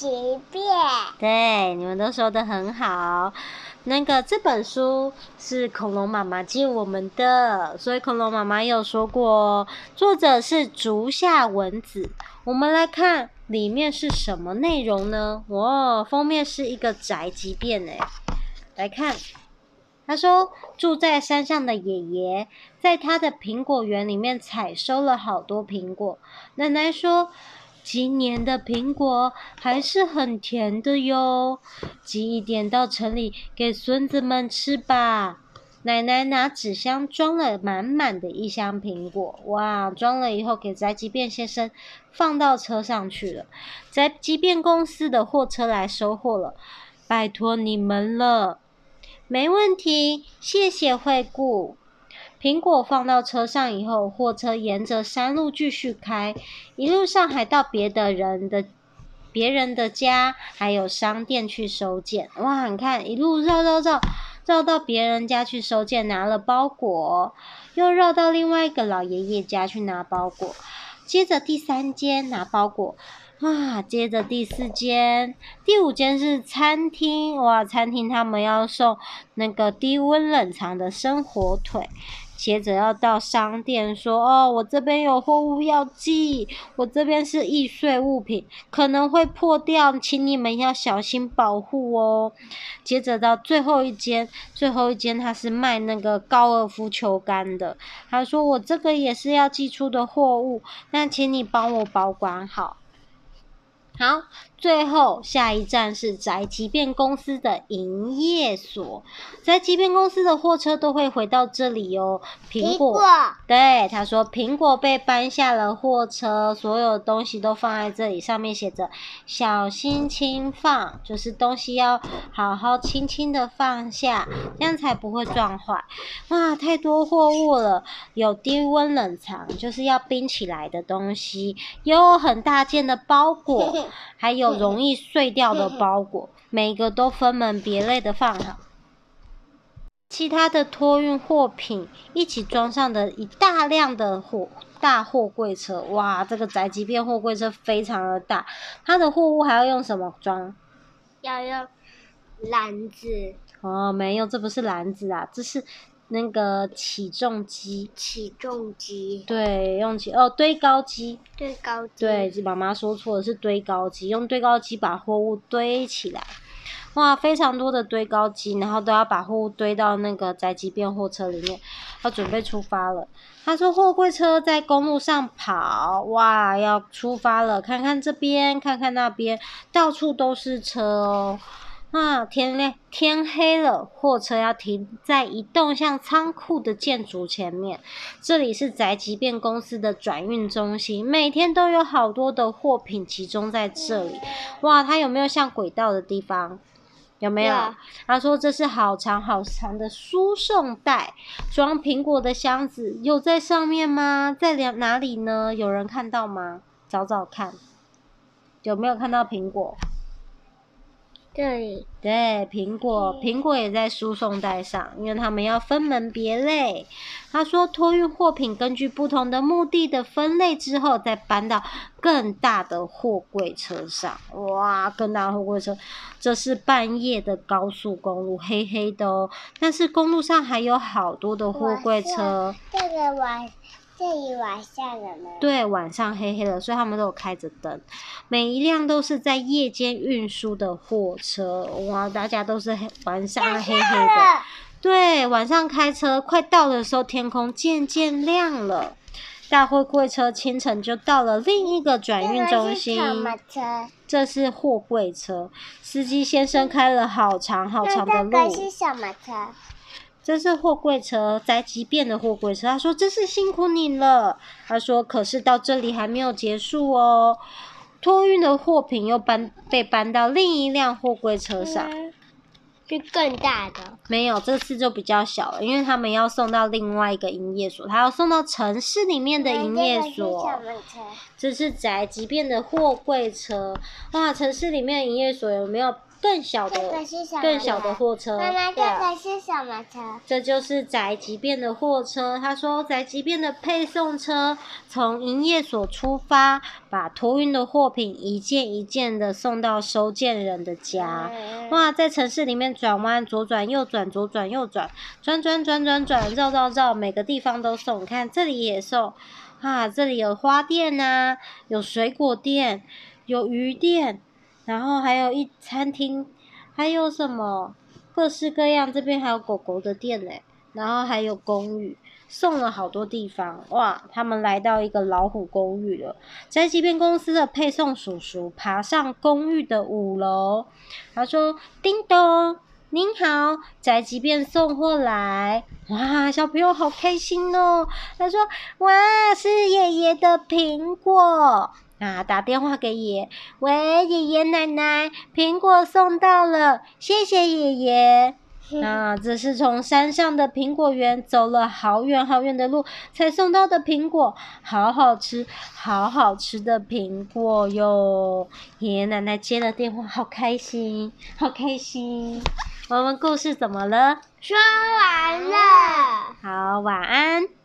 急便。对，你们都说得很好。那个这本书是恐龙妈妈借我们的，所以恐龙妈妈有说过，作者是竹下文子。我们来看里面是什么内容呢？哇，封面是一个宅急便诶，来看，他说住在山上的爷爷在他的苹果园里面采收了好多苹果。奶奶说。今年的苹果还是很甜的哟，寄一点到城里给孙子们吃吧。奶奶拿纸箱装了满满的一箱苹果，哇，装了以后给宅急便先生放到车上去了。宅急便公司的货车来收货了，拜托你们了。没问题，谢谢惠顾。苹果放到车上以后，货车沿着山路继续开，一路上还到别的人的、别人的家，还有商店去收件。哇，你看，一路绕绕绕，绕到别人家去收件，拿了包裹，又绕到另外一个老爷爷家去拿包裹，接着第三间拿包裹。哇，接着第四间，第五间是餐厅。哇，餐厅他们要送那个低温冷藏的生火腿。接着要到商店说，哦，我这边有货物要寄，我这边是易碎物品，可能会破掉，请你们要小心保护哦。接着到最后一间，最后一间他是卖那个高尔夫球杆的，他说我这个也是要寄出的货物，那请你帮我保管好。好。最后，下一站是宅急便公司的营业所。宅急便公司的货车都会回到这里哦。苹果，果对，他说苹果被搬下了货车，所有东西都放在这里，上面写着“小心轻放”，就是东西要好好轻轻的放下，这样才不会撞坏。哇，太多货物了，有低温冷藏，就是要冰起来的东西，有很大件的包裹，还有。容易碎掉的包裹，每个都分门别类的放好。其他的托运货品一起装上的一大量的货大货柜车，哇，这个宅急便货柜车非常的大。它的货物还要用什么装？要用篮子。哦，没有，这不是篮子啊，这是。那个起重机，起重机，对，用起哦堆高机，堆高机，对，妈妈说错了，是堆高机，用堆高机把货物堆起来，哇，非常多的堆高机，然后都要把货物堆到那个宅急便货车里面，要准备出发了。他说货柜车在公路上跑，哇，要出发了，看看这边，看看那边，到处都是车哦。啊，天亮天黑了，货车要停在一栋像仓库的建筑前面。这里是宅急便公司的转运中心，每天都有好多的货品集中在这里。哇，它有没有像轨道的地方？有没有.他说这是好长好长的输送带，装苹果的箱子有在上面吗？在哪里呢？有人看到吗？找找看，有没有看到苹果？对，对，苹果，苹果也在输送带上，因为他们要分门别类。他说，托运货品根据不同的目的的分类之后，再搬到更大的货柜车上。哇，更大的货柜车，这是半夜的高速公路，黑黑的哦。但是公路上还有好多的货柜车。这个晚。这里晚上了吗？对，晚上黑黑的，所以他们都有开着灯。每一辆都是在夜间运输的货车，哇，大家都是黑晚上黑黑的。对，晚上开车快到的时候，天空渐渐亮了。大货柜车清晨就到了另一个转运中心。这是什么车？这是货柜车，司机先生开了好长好长的路。这是什么车？这是货柜车，宅急便的货柜车。他说：“真是辛苦你了。”他说：“可是到这里还没有结束哦，托运的货品又搬被搬到另一辆货柜车上，是更大的。没有，这次就比较小了，因为他们要送到另外一个营业所，他要送到城市里面的营业所。这是宅急便的货柜车。哇，城市里面的营业所有没有？”更小的、更小的货车。妈妈，这个是什么车？这就是宅急便的货车。他说，宅急便的配送车从营业所出发，把托运的货品一件一件的送到收件人的家。哇，在城市里面转弯，左转右转，左转右转，转转转转转，绕绕绕，每个地方都送。你看这里也送。啊，这里有花店呐、啊，有水果店，有鱼店，然后还有一餐厅，还有什么各式各样。这边还有狗狗的店呢，然后还有公寓，送了好多地方。哇，他们来到一个老虎公寓了。宅急便公司的配送叔叔爬上公寓的五楼，他说：“叮咚。”您好，宅急便送货来，哇，小朋友好开心哦。他说，哇，是爷爷的苹果啊，打电话给爷爷，喂，爷爷奶奶，苹果送到了，谢谢爷爷。啊，这是从山上的苹果园走了好远好远的路才送到的苹果，好好吃，好好吃的苹果哟。爷爷奶奶接了电话，好开心，好开心。我们故事怎么了？说完了。好，晚安。